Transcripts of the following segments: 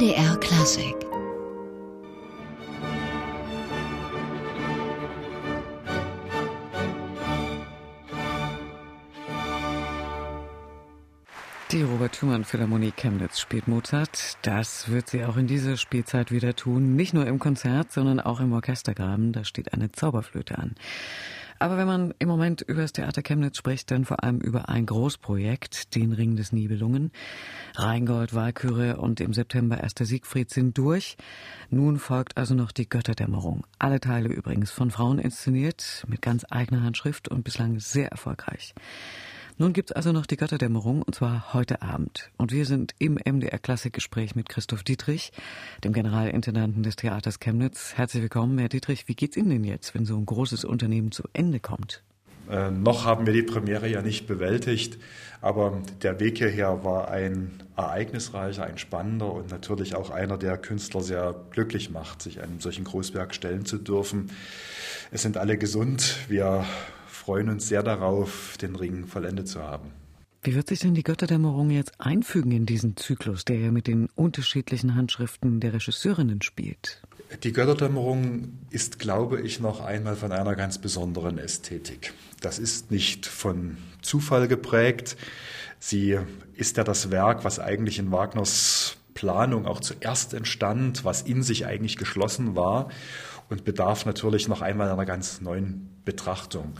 MDR Klassik Die Robert Schumann Philharmonie Chemnitz spielt Mozart. Das wird sie auch in dieser Spielzeit wieder tun. Nicht nur im Konzert, sondern auch im Orchestergraben. Da steht eine Zauberflöte an. Aber wenn man im Moment über das Theater Chemnitz spricht, dann vor allem über ein Großprojekt, den Ring des Nibelungen. Rheingold, Walküre und im September erster Siegfried sind durch. Nun folgt also noch die Götterdämmerung. Alle Teile übrigens von Frauen inszeniert, mit ganz eigener Handschrift und bislang sehr erfolgreich. Nun gibt's also noch die Götterdämmerung und zwar heute Abend. Und wir sind im MDR Klassikgespräch mit Christoph Dietrich, dem Generalintendanten des Theaters Chemnitz. Herzlich willkommen, Herr Dietrich. Wie geht's Ihnen denn jetzt, wenn so ein großes Unternehmen zu Ende kommt? Äh, noch haben wir die Premiere ja nicht bewältigt, aber der Weg hierher war ein ereignisreicher, ein spannender und natürlich auch einer, der Künstler sehr glücklich macht, sich einem solchen Großwerk stellen zu dürfen. Es sind alle gesund. Wir freuen uns sehr darauf, den Ring vollendet zu haben. Wie wird sich denn die Götterdämmerung jetzt einfügen in diesen Zyklus, der ja mit den unterschiedlichen Handschriften der Regisseurinnen spielt? Die Götterdämmerung ist, glaube ich, noch einmal von einer ganz besonderen Ästhetik. Das ist nicht von Zufall geprägt. Sie ist ja das Werk, was eigentlich in Wagners Planung auch zuerst entstand, was in sich eigentlich geschlossen war und bedarf natürlich noch einmal einer ganz neuen Betrachtung.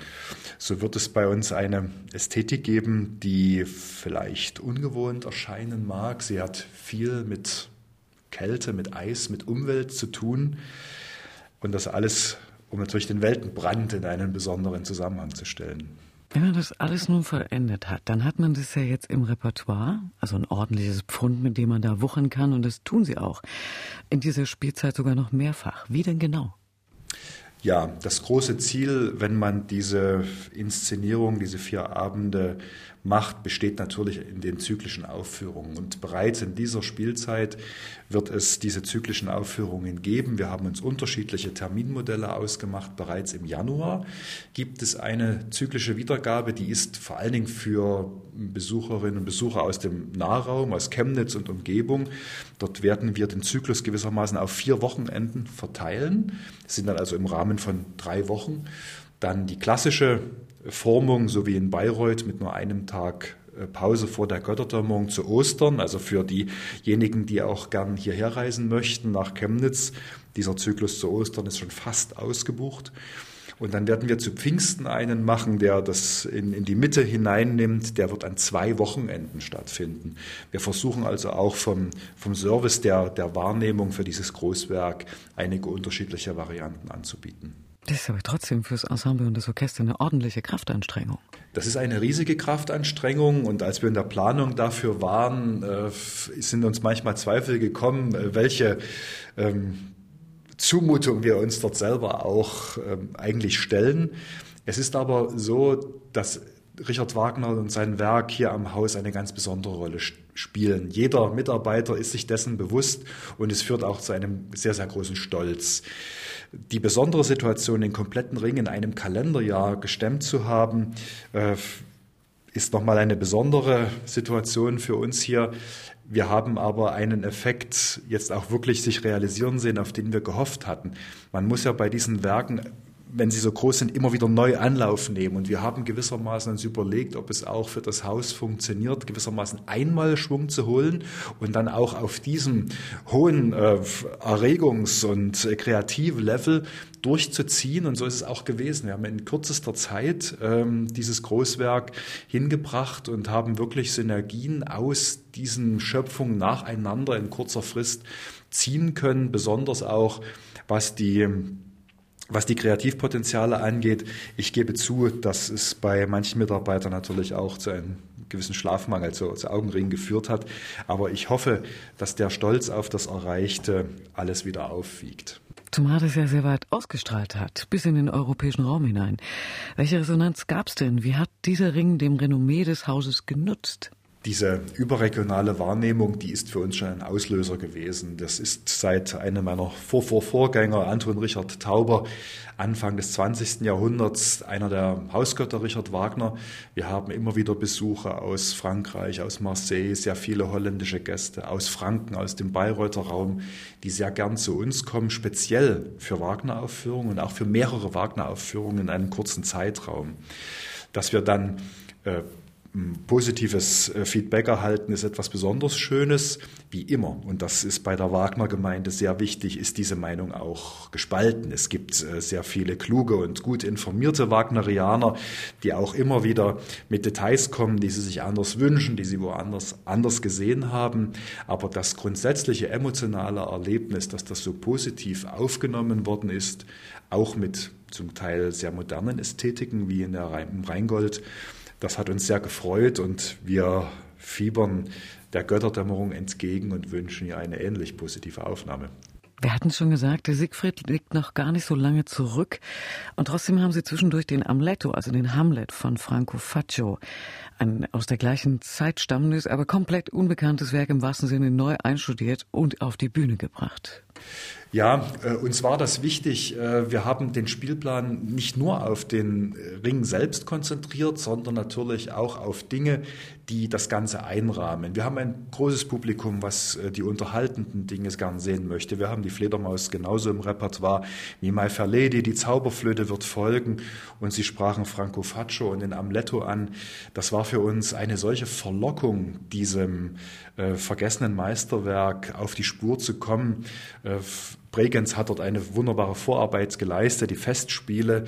So wird es bei uns eine Ästhetik geben, die vielleicht ungewohnt erscheinen mag. Sie hat viel mit Kälte, mit Eis, mit Umwelt zu tun und das alles, um natürlich den Weltenbrand in einen besonderen Zusammenhang zu stellen. Wenn man das alles nun vollendet hat, dann hat man das ja jetzt im Repertoire, also ein ordentliches Pfund, mit dem man da wuchern kann, und das tun sie auch. In dieser Spielzeit sogar noch mehrfach. Wie denn genau? Ja, das große Ziel, wenn man diese Inszenierung, diese vier Abende macht, besteht natürlich in den zyklischen Aufführungen. Und bereits in dieser Spielzeit wird es diese zyklischen Aufführungen geben. Wir haben uns unterschiedliche Terminmodelle ausgemacht. Bereits im Januar gibt es eine zyklische Wiedergabe, die ist vor allen Dingen für Besucherinnen und Besucher aus dem Nahraum, aus Chemnitz und Umgebung. Dort werden wir den Zyklus gewissermaßen auf vier Wochenenden verteilen. Das sind dann also im Rahmen von drei Wochen. Dann die klassische Formung, so wie in Bayreuth mit nur einem Tag äh, Pause vor der Götterdämmerung zu Ostern, also für diejenigen, die auch gern hierher reisen möchten nach Chemnitz. Dieser Zyklus zu Ostern ist schon fast ausgebucht. Und dann werden wir zu Pfingsten einen machen, der das in, in die Mitte hineinnimmt. Der wird an zwei Wochenenden stattfinden. Wir versuchen also auch vom, vom Service der, der Wahrnehmung für dieses Großwerk einige unterschiedliche Varianten anzubieten. Das ist aber trotzdem fürs Ensemble und das Orchester eine ordentliche Kraftanstrengung. Das ist eine riesige Kraftanstrengung und als wir in der Planung dafür waren, äh, sind uns manchmal Zweifel gekommen, äh, welche ähm, Zumutung wir uns dort selber auch ähm, eigentlich stellen. Es ist aber so, dass Richard Wagner und sein Werk hier am Haus eine ganz besondere Rolle spielen. Jeder Mitarbeiter ist sich dessen bewusst und es führt auch zu einem sehr, sehr großen Stolz. Die besondere Situation, den kompletten Ring in einem Kalenderjahr gestemmt zu haben, äh, ist nochmal eine besondere Situation für uns hier. Wir haben aber einen Effekt jetzt auch wirklich sich realisieren sehen, auf den wir gehofft hatten. Man muss ja bei diesen Werken wenn sie so groß sind, immer wieder neu Anlauf nehmen. Und wir haben gewissermaßen uns überlegt, ob es auch für das Haus funktioniert, gewissermaßen einmal Schwung zu holen und dann auch auf diesem hohen äh, Erregungs- und äh, Kreativ-Level durchzuziehen. Und so ist es auch gewesen. Wir haben in kürzester Zeit ähm, dieses Großwerk hingebracht und haben wirklich Synergien aus diesen Schöpfungen nacheinander in kurzer Frist ziehen können, besonders auch was die was die Kreativpotenziale angeht, ich gebe zu, dass es bei manchen Mitarbeitern natürlich auch zu einem gewissen Schlafmangel, zu, zu Augenringen geführt hat. Aber ich hoffe, dass der Stolz auf das Erreichte alles wieder aufwiegt. Zumal das ja sehr weit ausgestrahlt hat, bis in den europäischen Raum hinein. Welche Resonanz gab es denn? Wie hat dieser Ring dem Renommee des Hauses genutzt? Diese überregionale Wahrnehmung, die ist für uns schon ein Auslöser gewesen. Das ist seit einem meiner Vorvorvorgänger, Anton Richard Tauber, Anfang des 20. Jahrhunderts einer der Hausgötter Richard Wagner. Wir haben immer wieder Besucher aus Frankreich, aus Marseille, sehr viele holländische Gäste, aus Franken, aus dem Bayreuther Raum, die sehr gern zu uns kommen, speziell für Wagner-Aufführungen und auch für mehrere Wagner-Aufführungen in einem kurzen Zeitraum. Dass wir dann äh, positives äh, Feedback erhalten, ist etwas besonders Schönes, wie immer. Und das ist bei der Wagner-Gemeinde sehr wichtig, ist diese Meinung auch gespalten. Es gibt äh, sehr viele kluge und gut informierte Wagnerianer, die auch immer wieder mit Details kommen, die sie sich anders wünschen, die sie woanders anders gesehen haben. Aber das grundsätzliche emotionale Erlebnis, dass das so positiv aufgenommen worden ist, auch mit zum Teil sehr modernen Ästhetiken wie in der Rheingold, das hat uns sehr gefreut und wir fiebern der Götterdämmerung entgegen und wünschen ihr eine ähnlich positive Aufnahme. Wir hatten schon gesagt, der Siegfried liegt noch gar nicht so lange zurück. Und trotzdem haben Sie zwischendurch den Amleto, also den Hamlet von Franco Faccio, ein aus der gleichen Zeit stammendes, aber komplett unbekanntes Werk im wahrsten Sinne neu einstudiert und auf die Bühne gebracht. Ja, äh, uns war das wichtig. Äh, wir haben den Spielplan nicht nur auf den Ring selbst konzentriert, sondern natürlich auch auf Dinge, die das Ganze einrahmen. Wir haben ein großes Publikum, was äh, die unterhaltenden Dinge gern sehen möchte. Wir haben die Fledermaus genauso im Repertoire wie My Fair Lady. Die Zauberflöte wird folgen und Sie sprachen Franco Faccio und den Amletto an. Das war für uns eine solche Verlockung, diesem äh, vergessenen Meisterwerk auf die Spur zu kommen. Äh, Bregenz hat dort eine wunderbare Vorarbeit geleistet, die Festspiele.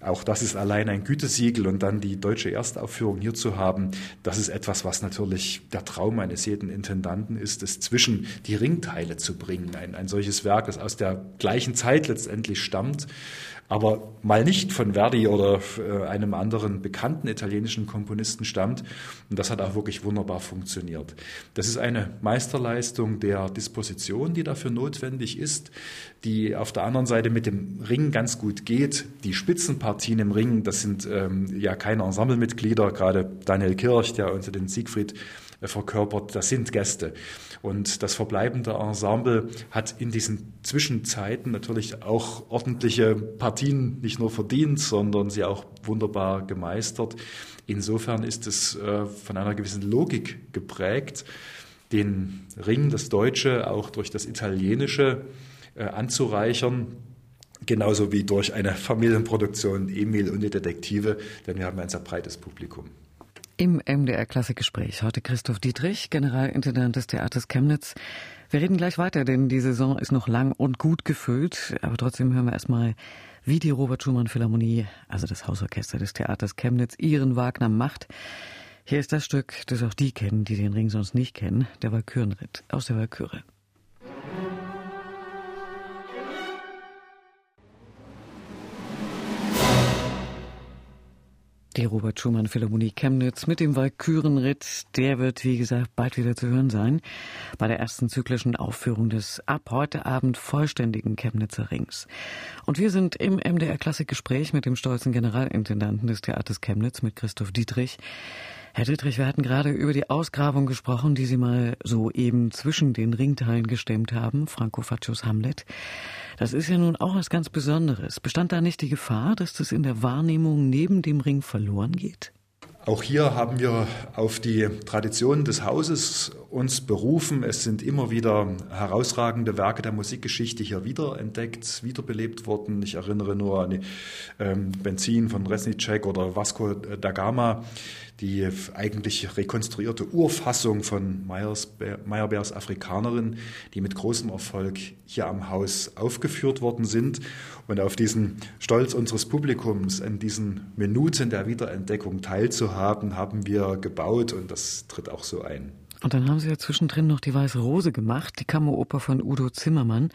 Auch das ist allein ein Gütesiegel und dann die deutsche Erstaufführung hier zu haben, das ist etwas, was natürlich der Traum eines jeden Intendanten ist, es zwischen die Ringteile zu bringen. Ein, ein solches Werk, das aus der gleichen Zeit letztendlich stammt aber mal nicht von Verdi oder äh, einem anderen bekannten italienischen Komponisten stammt. Und das hat auch wirklich wunderbar funktioniert. Das ist eine Meisterleistung der Disposition, die dafür notwendig ist, die auf der anderen Seite mit dem Ring ganz gut geht. Die Spitzenpartien im Ring, das sind ähm, ja keine Ensemblemitglieder, gerade Daniel Kirch, der unter den Siegfried verkörpert, das sind Gäste. Und das verbleibende Ensemble hat in diesen Zwischenzeiten natürlich auch ordentliche Partien nicht nur verdient, sondern sie auch wunderbar gemeistert. Insofern ist es äh, von einer gewissen Logik geprägt, den Ring, das Deutsche, auch durch das Italienische äh, anzureichern. Genauso wie durch eine Familienproduktion Emil und die Detektive, denn wir haben ein sehr breites Publikum. Im MDR Klassikgespräch heute Christoph Dietrich, Generalintendant des Theaters Chemnitz. Wir reden gleich weiter, denn die Saison ist noch lang und gut gefüllt. Aber trotzdem hören wir erstmal, wie die Robert Schumann Philharmonie, also das Hausorchester des Theaters Chemnitz, ihren Wagner macht. Hier ist das Stück, das auch die kennen, die den Ring sonst nicht kennen, der Walkürenritt aus der Walküre. Die Robert Schumann Philharmonie Chemnitz mit dem Walkürenritt, der wird, wie gesagt, bald wieder zu hören sein. Bei der ersten zyklischen Aufführung des ab heute Abend vollständigen Chemnitzer Rings. Und wir sind im MDR Klassikgespräch mit dem stolzen Generalintendanten des Theaters Chemnitz, mit Christoph Dietrich. Herr Dietrich, wir hatten gerade über die Ausgrabung gesprochen, die Sie mal so eben zwischen den Ringteilen gestemmt haben, Franco Faccios Hamlet. Das ist ja nun auch was ganz Besonderes. Bestand da nicht die Gefahr, dass das in der Wahrnehmung neben dem Ring verloren geht? Auch hier haben wir auf die Traditionen des Hauses uns berufen. Es sind immer wieder herausragende Werke der Musikgeschichte hier wiederentdeckt, wiederbelebt worden. Ich erinnere nur an ähm, Benzin von Resnicek oder Vasco da Gama, die eigentlich rekonstruierte Urfassung von Meyerbeers Afrikanerin, die mit großem Erfolg hier am Haus aufgeführt worden sind. Und auf diesen Stolz unseres Publikums, an diesen Minuten der Wiederentdeckung teilzuhaben, haben wir gebaut und das tritt auch so ein. Und dann haben Sie ja zwischendrin noch die Weiße Rose gemacht, die Kammeroper von Udo Zimmermann.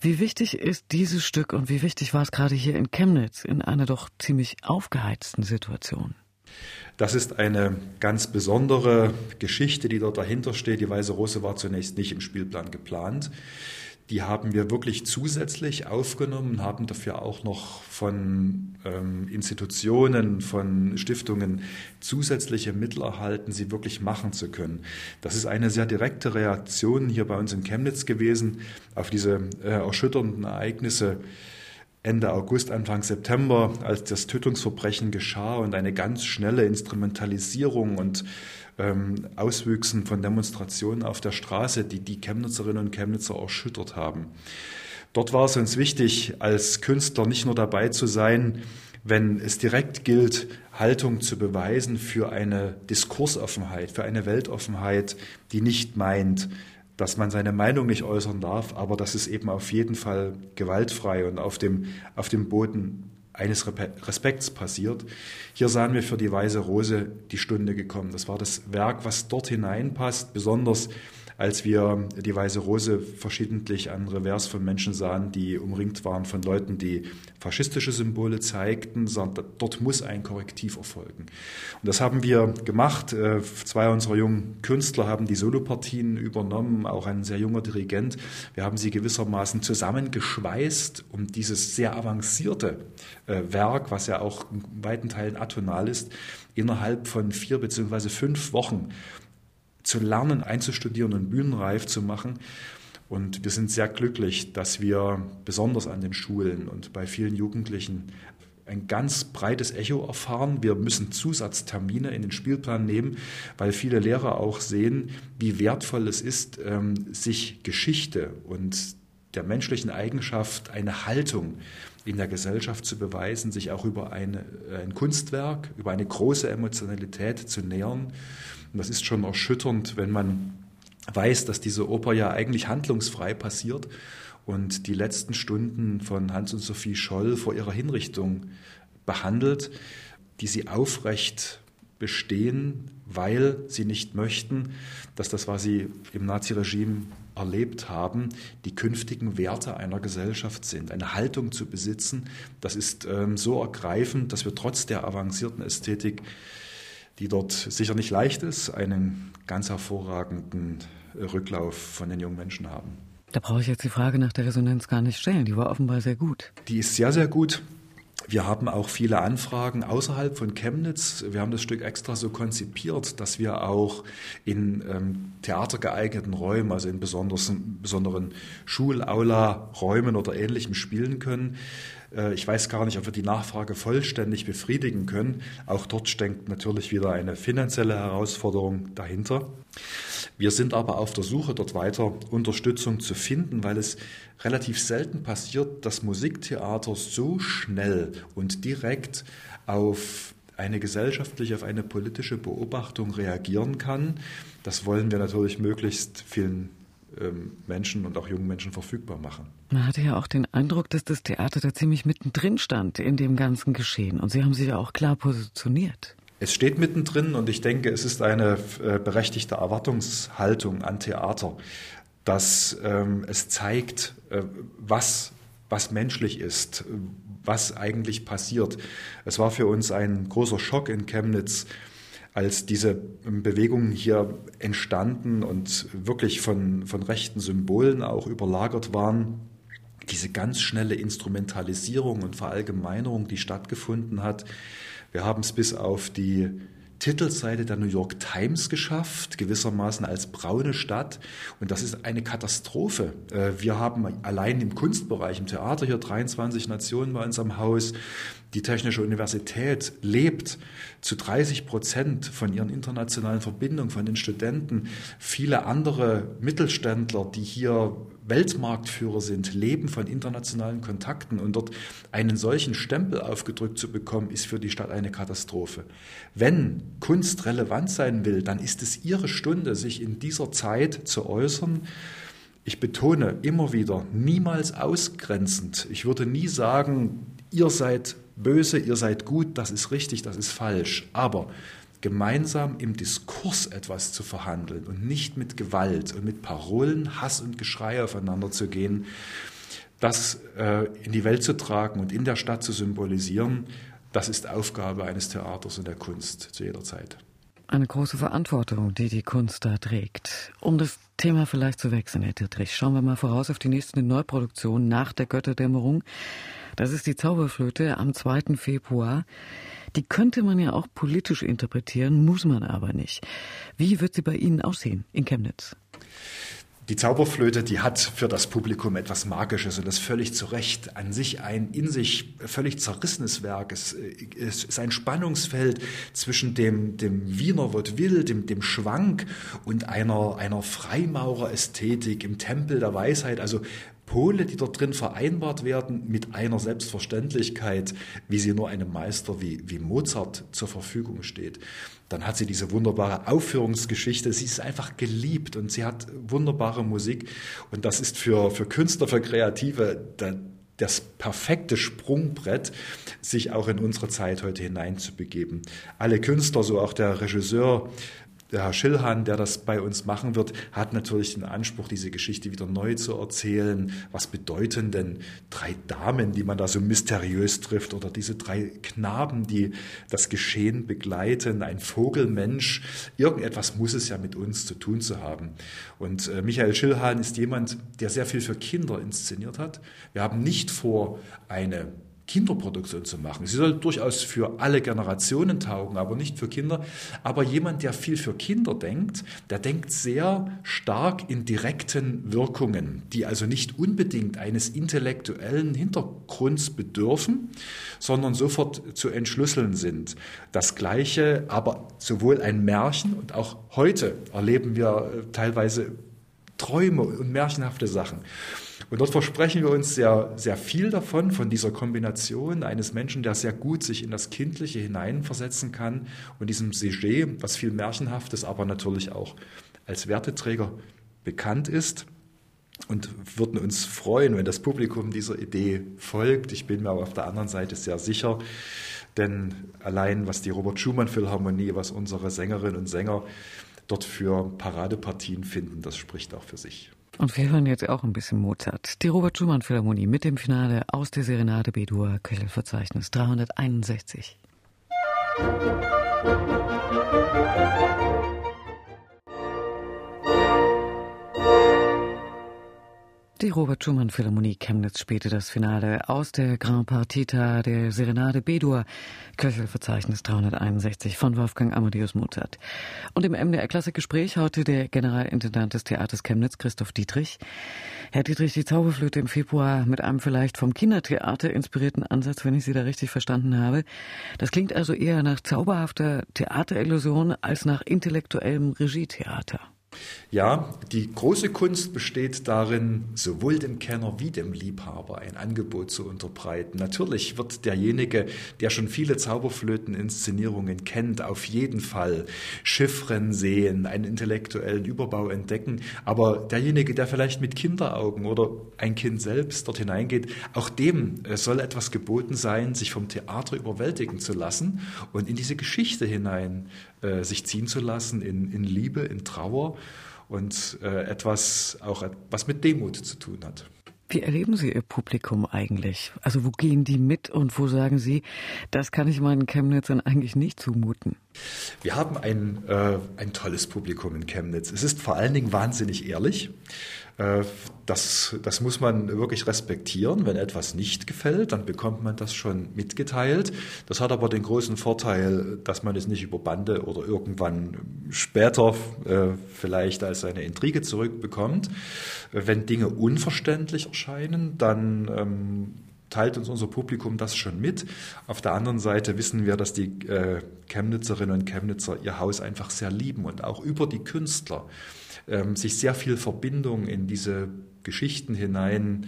Wie wichtig ist dieses Stück und wie wichtig war es gerade hier in Chemnitz in einer doch ziemlich aufgeheizten Situation? Das ist eine ganz besondere Geschichte, die dort dahinter steht. Die Weiße Rose war zunächst nicht im Spielplan geplant. Die haben wir wirklich zusätzlich aufgenommen, haben dafür auch noch von ähm, Institutionen, von Stiftungen zusätzliche Mittel erhalten, sie wirklich machen zu können. Das ist eine sehr direkte Reaktion hier bei uns in Chemnitz gewesen auf diese äh, erschütternden Ereignisse Ende August, Anfang September, als das Tötungsverbrechen geschah und eine ganz schnelle Instrumentalisierung und ähm, Auswüchsen von Demonstrationen auf der Straße, die die Chemnitzerinnen und Chemnitzer erschüttert haben. Dort war es uns wichtig, als Künstler nicht nur dabei zu sein, wenn es direkt gilt, Haltung zu beweisen für eine Diskursoffenheit, für eine Weltoffenheit, die nicht meint, dass man seine Meinung nicht äußern darf, aber dass es eben auf jeden Fall gewaltfrei und auf dem, auf dem Boden eines Respekts passiert. Hier sahen wir für die Weiße Rose die Stunde gekommen. Das war das Werk, was dort hineinpasst, besonders als wir die Weiße Rose verschiedentlich an Revers von Menschen sahen, die umringt waren von Leuten, die faschistische Symbole zeigten, sondern dort muss ein Korrektiv erfolgen. Und das haben wir gemacht. Äh, zwei unserer jungen Künstler haben die Solopartien übernommen, auch ein sehr junger Dirigent. Wir haben sie gewissermaßen zusammengeschweißt, um dieses sehr avancierte äh, Werk, was ja auch in weiten Teilen atonal ist, innerhalb von vier beziehungsweise fünf Wochen zu lernen, einzustudieren und bühnenreif zu machen. Und wir sind sehr glücklich, dass wir besonders an den Schulen und bei vielen Jugendlichen ein ganz breites Echo erfahren. Wir müssen Zusatztermine in den Spielplan nehmen, weil viele Lehrer auch sehen, wie wertvoll es ist, ähm, sich Geschichte und der menschlichen Eigenschaft eine Haltung in der Gesellschaft zu beweisen, sich auch über eine, ein Kunstwerk, über eine große Emotionalität zu nähern. Und das ist schon erschütternd, wenn man weiß, dass diese Oper ja eigentlich handlungsfrei passiert und die letzten Stunden von Hans und Sophie Scholl vor ihrer Hinrichtung behandelt, die sie aufrecht bestehen, weil sie nicht möchten, dass das, was sie im Naziregime erlebt haben, die künftigen Werte einer Gesellschaft sind. Eine Haltung zu besitzen, das ist ähm, so ergreifend, dass wir trotz der avancierten Ästhetik die dort sicher nicht leicht ist, einen ganz hervorragenden Rücklauf von den jungen Menschen haben. Da brauche ich jetzt die Frage nach der Resonanz gar nicht stellen. Die war offenbar sehr gut. Die ist sehr, sehr gut. Wir haben auch viele Anfragen außerhalb von Chemnitz. Wir haben das Stück extra so konzipiert, dass wir auch in ähm, theatergeeigneten Räumen, also in besonderen Schulaula-Räumen oder ähnlichem spielen können. Äh, ich weiß gar nicht, ob wir die Nachfrage vollständig befriedigen können. Auch dort steckt natürlich wieder eine finanzielle Herausforderung dahinter. Wir sind aber auf der Suche, dort weiter Unterstützung zu finden, weil es relativ selten passiert, dass Musiktheater so schnell und direkt auf eine gesellschaftliche, auf eine politische Beobachtung reagieren kann. Das wollen wir natürlich möglichst vielen Menschen und auch jungen Menschen verfügbar machen. Man hatte ja auch den Eindruck, dass das Theater da ziemlich mittendrin stand in dem ganzen Geschehen. Und Sie haben sich ja auch klar positioniert. Es steht mittendrin und ich denke, es ist eine äh, berechtigte Erwartungshaltung an Theater, dass ähm, es zeigt, äh, was, was menschlich ist, was eigentlich passiert. Es war für uns ein großer Schock in Chemnitz, als diese Bewegungen hier entstanden und wirklich von, von rechten Symbolen auch überlagert waren, diese ganz schnelle Instrumentalisierung und Verallgemeinerung, die stattgefunden hat. Wir haben es bis auf die Titelseite der New York Times geschafft, gewissermaßen als braune Stadt. Und das ist eine Katastrophe. Äh, wir haben allein im Kunstbereich, im Theater hier 23 Nationen bei uns am Haus. Die Technische Universität lebt zu 30 Prozent von ihren internationalen Verbindungen, von den Studenten. Viele andere Mittelständler, die hier Weltmarktführer sind, leben von internationalen Kontakten. Und dort einen solchen Stempel aufgedrückt zu bekommen, ist für die Stadt eine Katastrophe. Wenn Kunst relevant sein will, dann ist es ihre Stunde, sich in dieser Zeit zu äußern. Ich betone immer wieder, niemals ausgrenzend. Ich würde nie sagen, ihr seid böse, ihr seid gut, das ist richtig, das ist falsch. Aber gemeinsam im Diskurs etwas zu verhandeln und nicht mit Gewalt und mit Parolen, Hass und Geschrei aufeinander zu gehen, das äh, in die Welt zu tragen und in der Stadt zu symbolisieren, das ist Aufgabe eines Theaters und der Kunst zu jeder Zeit. Eine große Verantwortung, die die Kunst da trägt. Um das Thema vielleicht zu wechseln, Herr Dietrich, schauen wir mal voraus auf die nächste Neuproduktion nach der Götterdämmerung. Das ist die Zauberflöte am 2. Februar. Die könnte man ja auch politisch interpretieren, muss man aber nicht. Wie wird sie bei Ihnen aussehen in Chemnitz? Die Zauberflöte, die hat für das Publikum etwas Magisches und das völlig zu Recht. An sich ein in sich völlig zerrissenes Werk. Es, es ist ein Spannungsfeld zwischen dem, dem Wiener Vaudeville, dem, dem Schwank und einer, einer Freimaurer-Ästhetik im Tempel der Weisheit. Also Pole, die dort drin vereinbart werden mit einer Selbstverständlichkeit, wie sie nur einem Meister wie, wie Mozart zur Verfügung steht. Dann hat sie diese wunderbare Aufführungsgeschichte. Sie ist einfach geliebt und sie hat wunderbare Musik. Und das ist für, für Künstler, für Kreative das perfekte Sprungbrett, sich auch in unsere Zeit heute hineinzubegeben. Alle Künstler, so auch der Regisseur, der Herr Schillhahn, der das bei uns machen wird, hat natürlich den Anspruch, diese Geschichte wieder neu zu erzählen. Was bedeuten denn drei Damen, die man da so mysteriös trifft, oder diese drei Knaben, die das Geschehen begleiten, ein Vogelmensch? Irgendetwas muss es ja mit uns zu tun zu haben. Und äh, Michael Schillhahn ist jemand, der sehr viel für Kinder inszeniert hat. Wir haben nicht vor, eine Kinderproduktion zu machen. Sie soll durchaus für alle Generationen taugen, aber nicht für Kinder. Aber jemand, der viel für Kinder denkt, der denkt sehr stark in direkten Wirkungen, die also nicht unbedingt eines intellektuellen Hintergrunds bedürfen, sondern sofort zu entschlüsseln sind. Das Gleiche, aber sowohl ein Märchen und auch heute erleben wir äh, teilweise Träume und märchenhafte Sachen. Und dort versprechen wir uns sehr, sehr viel davon, von dieser Kombination eines Menschen, der sehr gut sich in das Kindliche hineinversetzen kann und diesem Sujet, was viel Märchenhaftes, aber natürlich auch als Werteträger bekannt ist. Und würden uns freuen, wenn das Publikum dieser Idee folgt. Ich bin mir aber auf der anderen Seite sehr sicher, denn allein was die Robert Schumann Philharmonie, was unsere Sängerinnen und Sänger dort für Paradepartien finden, das spricht auch für sich. Und wir hören jetzt auch ein bisschen Mozart. Die Robert Schumann Philharmonie mit dem Finale aus der Serenade B-Dur Köchelverzeichnis 361. Musik Die Robert Schumann Philharmonie Chemnitz spielte das Finale aus der Grand Partita der Serenade B-Dur, Köchelverzeichnis 361 von Wolfgang Amadeus Mozart. Und im MDR Klassikgespräch heute der Generalintendant des Theaters Chemnitz, Christoph Dietrich. Herr Dietrich, die Zauberflöte im Februar mit einem vielleicht vom Kindertheater inspirierten Ansatz, wenn ich Sie da richtig verstanden habe. Das klingt also eher nach zauberhafter Theaterillusion als nach intellektuellem Regietheater. Ja, die große Kunst besteht darin, sowohl dem Kenner wie dem Liebhaber ein Angebot zu unterbreiten. Natürlich wird derjenige, der schon viele Zauberflöten-Inszenierungen kennt, auf jeden Fall Chiffren sehen, einen intellektuellen Überbau entdecken. Aber derjenige, der vielleicht mit Kinderaugen oder ein Kind selbst dort hineingeht, auch dem äh, soll etwas geboten sein, sich vom Theater überwältigen zu lassen und in diese Geschichte hinein äh, sich ziehen zu lassen, in, in Liebe, in Trauer und äh, etwas auch was mit Demut zu tun hat. Wie erleben Sie Ihr Publikum eigentlich? Also wo gehen die mit und wo sagen Sie, das kann ich meinen Chemnitzern eigentlich nicht zumuten? Wir haben ein, äh, ein tolles Publikum in Chemnitz. Es ist vor allen Dingen wahnsinnig ehrlich. Äh, das, das muss man wirklich respektieren. Wenn etwas nicht gefällt, dann bekommt man das schon mitgeteilt. Das hat aber den großen Vorteil, dass man es nicht über Bande oder irgendwann später äh, vielleicht als eine Intrige zurückbekommt. Wenn Dinge unverständlich erscheinen, dann ähm, teilt uns unser Publikum das schon mit. Auf der anderen Seite wissen wir, dass die äh, Chemnitzerinnen und Chemnitzer ihr Haus einfach sehr lieben und auch über die Künstler ähm, sich sehr viel Verbindung in diese Geschichten hinein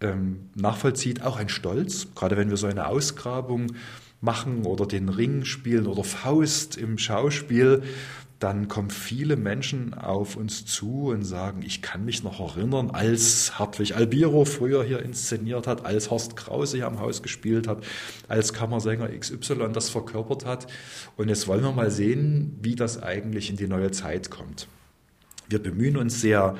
ähm, nachvollzieht, auch ein Stolz, gerade wenn wir so eine Ausgrabung machen oder den Ring spielen oder Faust im Schauspiel, dann kommen viele Menschen auf uns zu und sagen, ich kann mich noch erinnern, als Hartwig Albiro früher hier inszeniert hat, als Horst Krause hier am Haus gespielt hat, als Kammersänger XY das verkörpert hat. Und jetzt wollen wir mal sehen, wie das eigentlich in die neue Zeit kommt. Wir bemühen uns sehr,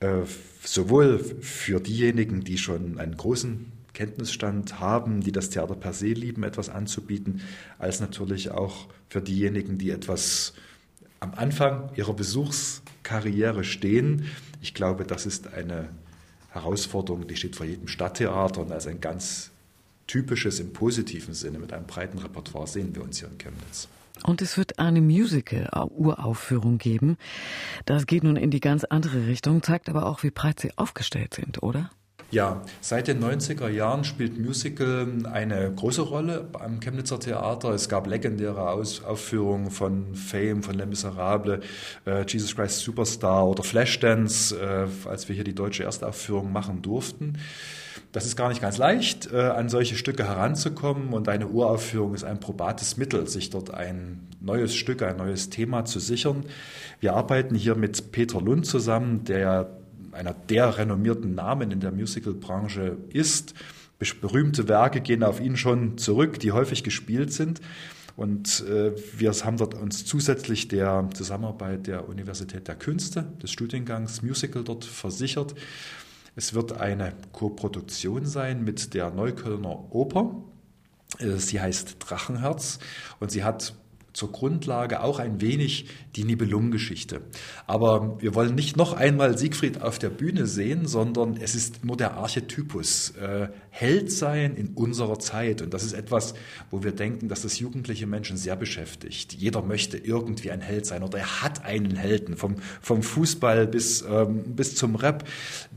äh, sowohl für diejenigen, die schon einen großen Kenntnisstand haben, die das Theater per se lieben, etwas anzubieten, als natürlich auch für diejenigen, die etwas am Anfang ihrer Besuchskarriere stehen. Ich glaube, das ist eine Herausforderung, die steht vor jedem Stadttheater und als ein ganz typisches im positiven Sinne mit einem breiten Repertoire sehen wir uns hier in Chemnitz. Und es wird eine Musical-Uraufführung geben. Das geht nun in die ganz andere Richtung, zeigt aber auch, wie breit Sie aufgestellt sind, oder? Ja, seit den 90er Jahren spielt Musical eine große Rolle am Chemnitzer Theater. Es gab legendäre Aus Aufführungen von Fame, von Les Miserables, äh, Jesus Christ Superstar oder Flashdance, äh, als wir hier die deutsche Erstaufführung machen durften. Das ist gar nicht ganz leicht, äh, an solche Stücke heranzukommen und eine Uraufführung ist ein probates Mittel, sich dort ein neues Stück, ein neues Thema zu sichern. Wir arbeiten hier mit Peter Lund zusammen, der einer der renommierten Namen in der Musicalbranche ist. Berühmte Werke gehen auf ihn schon zurück, die häufig gespielt sind. Und äh, wir haben dort uns zusätzlich der Zusammenarbeit der Universität der Künste, des Studiengangs Musical dort versichert. Es wird eine Koproduktion sein mit der Neuköllner Oper. Äh, sie heißt Drachenherz und sie hat zur Grundlage auch ein wenig die Nibelungengeschichte. Aber wir wollen nicht noch einmal Siegfried auf der Bühne sehen, sondern es ist nur der Archetypus. Äh, Held sein in unserer Zeit. Und das ist etwas, wo wir denken, dass das jugendliche Menschen sehr beschäftigt. Jeder möchte irgendwie ein Held sein oder er hat einen Helden, vom, vom Fußball bis, ähm, bis zum Rap,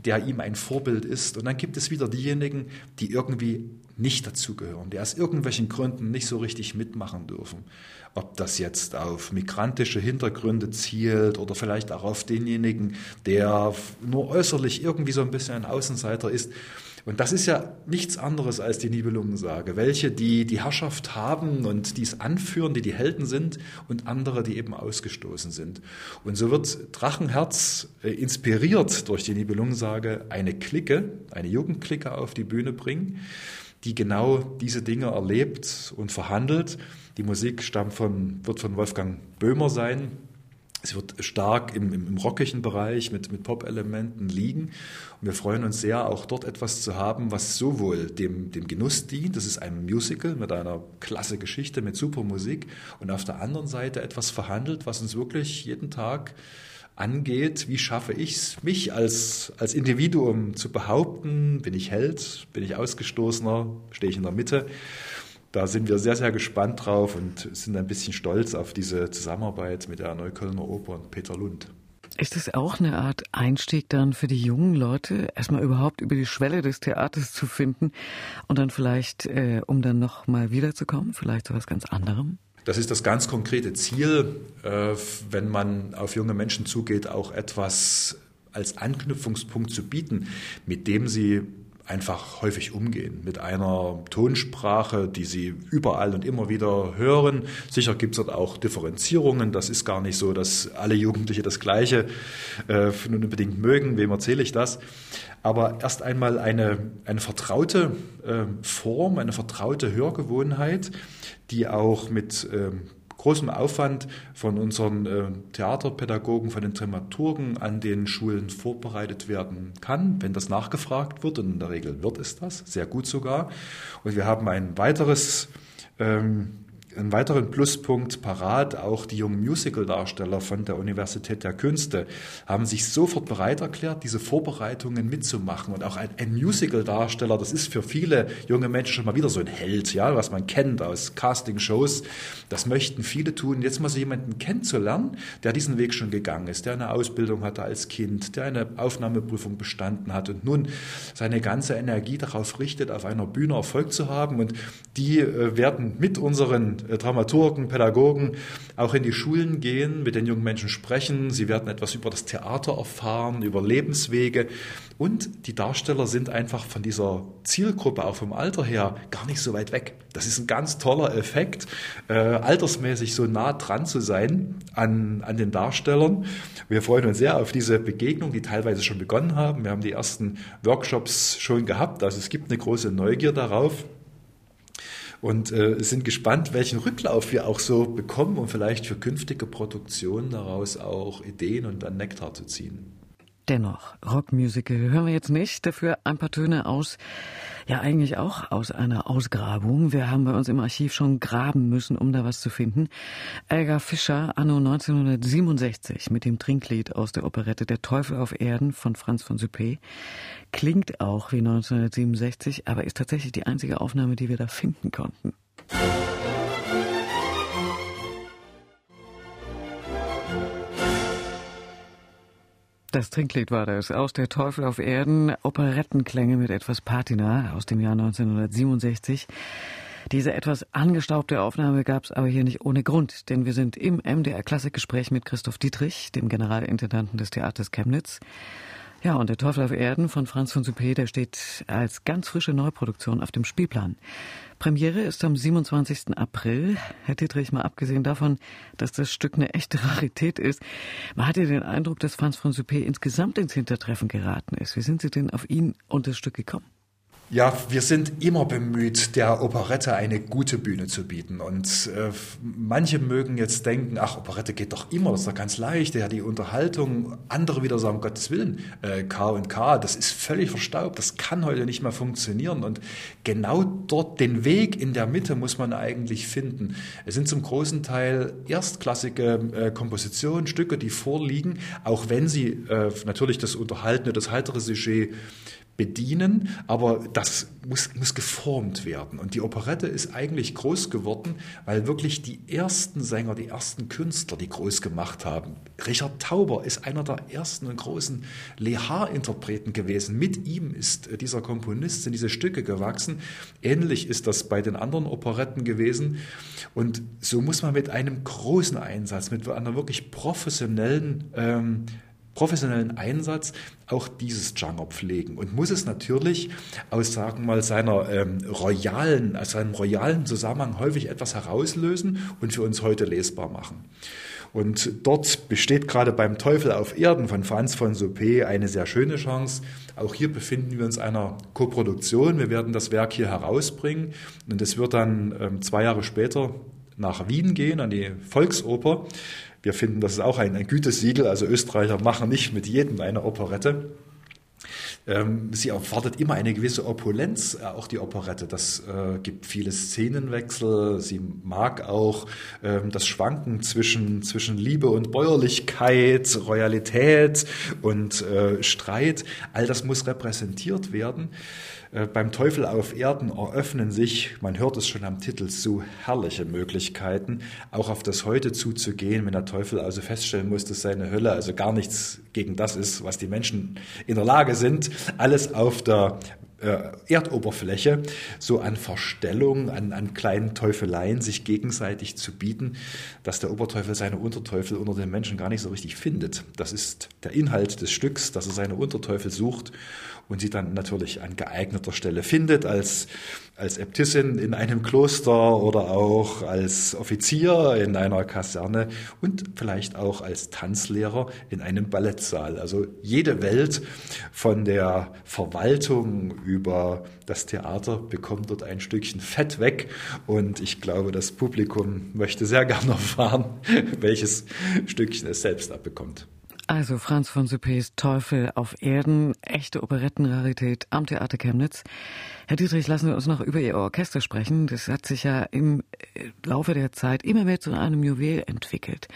der ihm ein Vorbild ist. Und dann gibt es wieder diejenigen, die irgendwie nicht dazugehören, die aus irgendwelchen Gründen nicht so richtig mitmachen dürfen. Ob das jetzt auf migrantische Hintergründe zielt oder vielleicht auch auf denjenigen, der nur äußerlich irgendwie so ein bisschen ein Außenseiter ist. Und das ist ja nichts anderes als die Nibelungensage. Welche, die die Herrschaft haben und dies anführen, die die Helden sind und andere, die eben ausgestoßen sind. Und so wird Drachenherz äh, inspiriert durch die Nibelungensage eine Clique, eine Jugendklicke auf die Bühne bringen die genau diese Dinge erlebt und verhandelt. Die Musik stammt von, wird von Wolfgang Böhmer sein. Es wird stark im, im, im rockigen Bereich mit, mit Pop-Elementen liegen. Und wir freuen uns sehr, auch dort etwas zu haben, was sowohl dem, dem Genuss dient, das ist ein Musical mit einer klasse Geschichte, mit super Musik, und auf der anderen Seite etwas verhandelt, was uns wirklich jeden Tag angeht, wie schaffe ich es, mich als, als Individuum zu behaupten, bin ich Held, bin ich Ausgestoßener, stehe ich in der Mitte. Da sind wir sehr, sehr gespannt drauf und sind ein bisschen stolz auf diese Zusammenarbeit mit der Neuköllner Oper und Peter Lund. Ist das auch eine Art Einstieg dann für die jungen Leute, erstmal überhaupt über die Schwelle des Theaters zu finden und dann vielleicht, äh, um dann nochmal wiederzukommen, vielleicht zu was ganz anderem? Das ist das ganz konkrete Ziel, äh, wenn man auf junge Menschen zugeht, auch etwas als Anknüpfungspunkt zu bieten, mit dem sie einfach häufig umgehen. Mit einer Tonsprache, die sie überall und immer wieder hören. Sicher gibt es dort auch Differenzierungen. Das ist gar nicht so, dass alle Jugendliche das Gleiche äh, unbedingt mögen. Wem erzähle ich das? Aber erst einmal eine, eine vertraute äh, Form, eine vertraute Hörgewohnheit, die auch mit ähm, großem Aufwand von unseren äh, Theaterpädagogen, von den Dramaturgen an den Schulen vorbereitet werden kann, wenn das nachgefragt wird. Und in der Regel wird es das, sehr gut sogar. Und wir haben ein weiteres ähm, einen weiteren Pluspunkt parat, auch die jungen Musical-Darsteller von der Universität der Künste haben sich sofort bereit erklärt, diese Vorbereitungen mitzumachen. Und auch ein, ein Musical-Darsteller, das ist für viele junge Menschen schon mal wieder so ein Held, ja, was man kennt aus Casting-Shows. Das möchten viele tun. Jetzt mal so jemanden kennenzulernen, der diesen Weg schon gegangen ist, der eine Ausbildung hatte als Kind, der eine Aufnahmeprüfung bestanden hat und nun seine ganze Energie darauf richtet, auf einer Bühne Erfolg zu haben. Und die äh, werden mit unseren äh, Dramaturgen, Pädagogen auch in die Schulen gehen, mit den jungen Menschen sprechen. Sie werden etwas über das Theater erfahren, über Lebenswege. Und die Darsteller sind einfach von dieser Zielgruppe, auch vom Alter her, gar nicht so weit weg. Das ist ein ganz toller Effekt, äh, altersmäßig so nah dran zu sein an, an den Darstellern. Wir freuen uns sehr auf diese Begegnung, die teilweise schon begonnen haben. Wir haben die ersten Workshops schon gehabt. Also es gibt eine große Neugier darauf und äh, sind gespannt, welchen Rücklauf wir auch so bekommen, um vielleicht für künftige Produktionen daraus auch Ideen und dann Nektar zu ziehen. Dennoch, Rockmusical hören wir jetzt nicht, dafür ein paar Töne aus, ja eigentlich auch aus einer Ausgrabung. Wir haben bei uns im Archiv schon graben müssen, um da was zu finden. Elgar Fischer, anno 1967, mit dem Trinklied aus der Operette Der Teufel auf Erden von Franz von Suppé. Klingt auch wie 1967, aber ist tatsächlich die einzige Aufnahme, die wir da finden konnten. Das Trinklied war das. Aus der Teufel auf Erden, Operettenklänge mit etwas Patina aus dem Jahr 1967. Diese etwas angestaubte Aufnahme gab es aber hier nicht ohne Grund, denn wir sind im MDR Klassikgespräch mit Christoph Dietrich, dem Generalintendanten des Theaters Chemnitz. Ja, und der Teufel auf Erden von Franz von Suppé, der steht als ganz frische Neuproduktion auf dem Spielplan. Premiere ist am 27. April. Herr Dietrich, mal abgesehen davon, dass das Stück eine echte Rarität ist, man hatte den Eindruck, dass Franz von Suppé insgesamt ins Hintertreffen geraten ist. Wie sind Sie denn auf ihn und das Stück gekommen? Ja, wir sind immer bemüht, der Operette eine gute Bühne zu bieten. Und äh, manche mögen jetzt denken, ach, Operette geht doch immer, das ist doch ganz leicht, ja, die Unterhaltung. Andere wieder sagen, Gottes Willen, äh, K und K, das ist völlig verstaubt, das kann heute nicht mehr funktionieren. Und genau dort den Weg in der Mitte muss man eigentlich finden. Es sind zum großen Teil erstklassige äh, Kompositionen, Stücke, die vorliegen, auch wenn sie äh, natürlich das unterhaltende, das heitere Sujet bedienen, aber das muss, muss geformt werden. Und die Operette ist eigentlich groß geworden, weil wirklich die ersten Sänger, die ersten Künstler, die groß gemacht haben. Richard Tauber ist einer der ersten und großen Lehar-Interpreten gewesen. Mit ihm ist äh, dieser Komponist in diese Stücke gewachsen. Ähnlich ist das bei den anderen Operetten gewesen. Und so muss man mit einem großen Einsatz, mit einer wirklich professionellen ähm, professionellen Einsatz auch dieses Genre pflegen und muss es natürlich aus, sagen wir mal, seiner ähm, royalen, aus seinem royalen Zusammenhang häufig etwas herauslösen und für uns heute lesbar machen. Und dort besteht gerade beim Teufel auf Erden von Franz von Suppé eine sehr schöne Chance. Auch hier befinden wir uns einer Koproduktion. Wir werden das Werk hier herausbringen und es wird dann ähm, zwei Jahre später nach Wien gehen, an die Volksoper. Wir finden, das ist auch ein, ein Gütesiegel. Also Österreicher machen nicht mit jedem eine Operette. Ähm, sie erwartet immer eine gewisse Opulenz, äh, auch die Operette. Das äh, gibt viele Szenenwechsel. Sie mag auch ähm, das Schwanken zwischen, zwischen Liebe und Bäuerlichkeit, Royalität und äh, Streit. All das muss repräsentiert werden. Äh, beim Teufel auf Erden eröffnen sich, man hört es schon am Titel, so herrliche Möglichkeiten, auch auf das Heute zuzugehen, wenn der Teufel also feststellen muss, dass seine Hölle also gar nichts gegen das ist, was die Menschen in der Lage sind, alles auf der Erdoberfläche so an Verstellung, an, an kleinen Teufeleien sich gegenseitig zu bieten, dass der Oberteufel seine Unterteufel unter den Menschen gar nicht so richtig findet. Das ist der Inhalt des Stücks, dass er seine Unterteufel sucht und sie dann natürlich an geeigneter Stelle findet, als, als Äbtissin in einem Kloster oder auch als Offizier in einer Kaserne und vielleicht auch als Tanzlehrer in einem Ballettsaal. Also jede Welt von der Verwaltung über das Theater bekommt dort ein Stückchen Fett weg und ich glaube, das Publikum möchte sehr gerne erfahren, welches Stückchen es selbst abbekommt. Also Franz von Suppés Teufel auf Erden, echte Operettenrarität am Theater Chemnitz. Herr Dietrich, lassen wir uns noch über Ihr Orchester sprechen. Das hat sich ja im äh, Laufe der Zeit immer mehr zu einem Juwel entwickelt.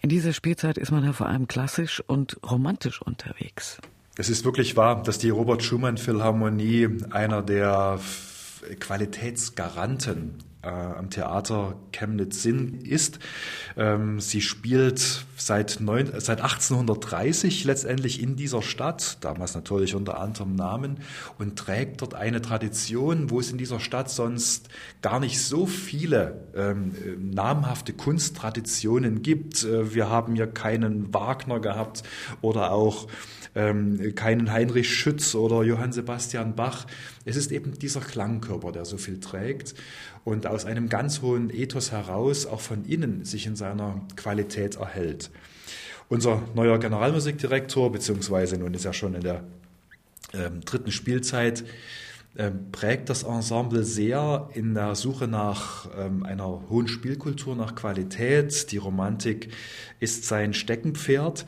In dieser Spielzeit ist man ja vor allem klassisch und romantisch unterwegs. Es ist wirklich wahr, dass die Robert Schumann Philharmonie einer der Qualitätsgaranten äh, am Theater Chemnitz Sinn ist. Ähm, sie spielt seit, neun, seit 1830 letztendlich in dieser Stadt, damals natürlich unter anderem Namen, und trägt dort eine Tradition, wo es in dieser Stadt sonst gar nicht so viele ähm, namhafte Kunsttraditionen gibt. Äh, wir haben hier keinen Wagner gehabt oder auch ähm, keinen Heinrich Schütz oder Johann Sebastian Bach. Es ist eben dieser Klangkörper, der so viel trägt und aus einem ganz hohen Ethos heraus auch von innen sich in seiner Qualität erhält. Unser neuer Generalmusikdirektor, beziehungsweise nun ist er schon in der ähm, dritten Spielzeit, ähm, prägt das Ensemble sehr in der Suche nach ähm, einer hohen Spielkultur, nach Qualität. Die Romantik ist sein Steckenpferd,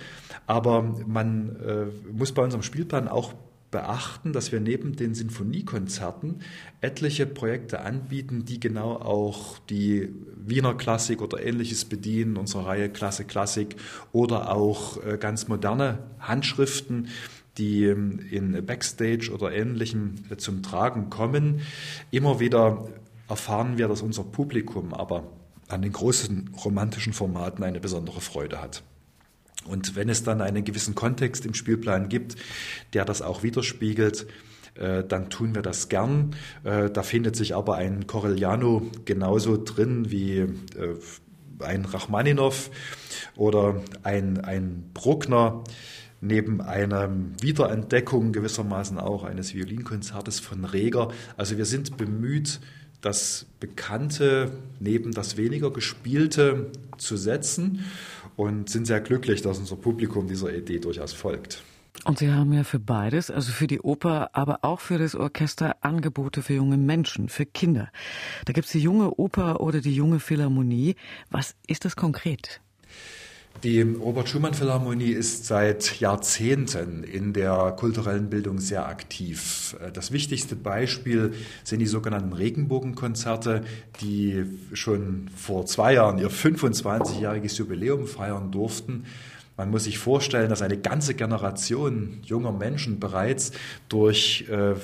aber man äh, muss bei unserem Spielplan auch beachten, dass wir neben den Sinfoniekonzerten etliche Projekte anbieten, die genau auch die Wiener Klassik oder ähnliches bedienen, unsere Reihe Klasse Klassik oder auch äh, ganz moderne Handschriften, die ähm, in Backstage oder ähnlichem äh, zum Tragen kommen. Immer wieder erfahren wir, dass unser Publikum aber an den großen romantischen Formaten eine besondere Freude hat. Und wenn es dann einen gewissen Kontext im Spielplan gibt, der das auch widerspiegelt, äh, dann tun wir das gern. Äh, da findet sich aber ein Corelliano genauso drin wie ein Rachmaninov oder ein, ein Bruckner neben einer Wiederentdeckung gewissermaßen auch eines Violinkonzertes von Reger. Also wir sind bemüht, das Bekannte neben das weniger Gespielte zu setzen und sind sehr glücklich, dass unser Publikum dieser Idee durchaus folgt. Und Sie haben ja für beides, also für die Oper, aber auch für das Orchester Angebote für junge Menschen, für Kinder. Da gibt es die junge Oper oder die junge Philharmonie. Was ist das konkret? Die Robert-Schumann-Philharmonie ist seit Jahrzehnten in der kulturellen Bildung sehr aktiv. Das wichtigste Beispiel sind die sogenannten Regenbogenkonzerte, die schon vor zwei Jahren ihr 25-jähriges Jubiläum feiern durften. Man muss sich vorstellen, dass eine ganze Generation junger Menschen bereits durch äh,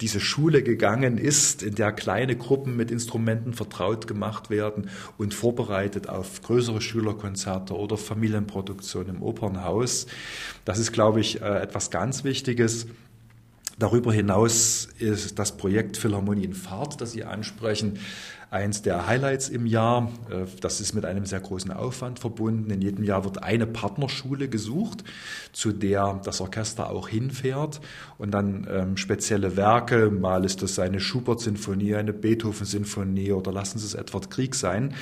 diese Schule gegangen ist, in der kleine Gruppen mit Instrumenten vertraut gemacht werden und vorbereitet auf größere Schülerkonzerte oder Familienproduktion im Opernhaus. Das ist, glaube ich, äh, etwas ganz Wichtiges. Darüber hinaus ist das Projekt Philharmonie in Fahrt, das Sie ansprechen, eins der Highlights im Jahr. Äh, das ist mit einem sehr großen Aufwand verbunden. In jedem Jahr wird eine Partnerschule gesucht, zu der das Orchester auch hinfährt und dann ähm, spezielle Werke, mal ist das eine Schubert-Sinfonie, eine Beethoven-Sinfonie oder lassen Sie es Edward Krieg sein,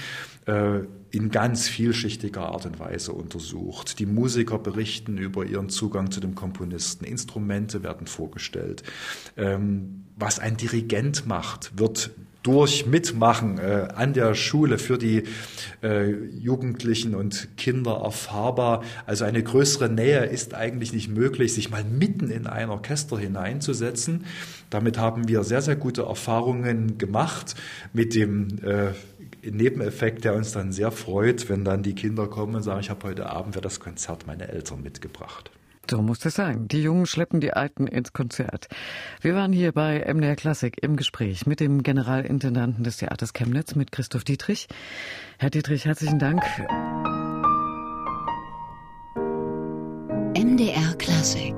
äh, in ganz vielschichtiger Art und Weise untersucht. Die Musiker berichten über ihren Zugang zu dem Komponisten, Instrumente werden vorgestellt. Ähm, was ein Dirigent macht, wird durch Mitmachen äh, an der Schule für die äh, Jugendlichen und Kinder erfahrbar. Also eine größere Nähe ist eigentlich nicht möglich, sich mal mitten in ein Orchester hineinzusetzen. Damit haben wir sehr, sehr gute Erfahrungen gemacht mit dem äh, Nebeneffekt, der uns dann sehr freut, wenn dann die Kinder kommen und sagen, ich habe heute Abend für das Konzert meine Eltern mitgebracht. So muss das sein. Die Jungen schleppen die Alten ins Konzert. Wir waren hier bei MDR Klassik im Gespräch mit dem Generalintendanten des Theaters Chemnitz, mit Christoph Dietrich. Herr Dietrich, herzlichen Dank. MDR Klassik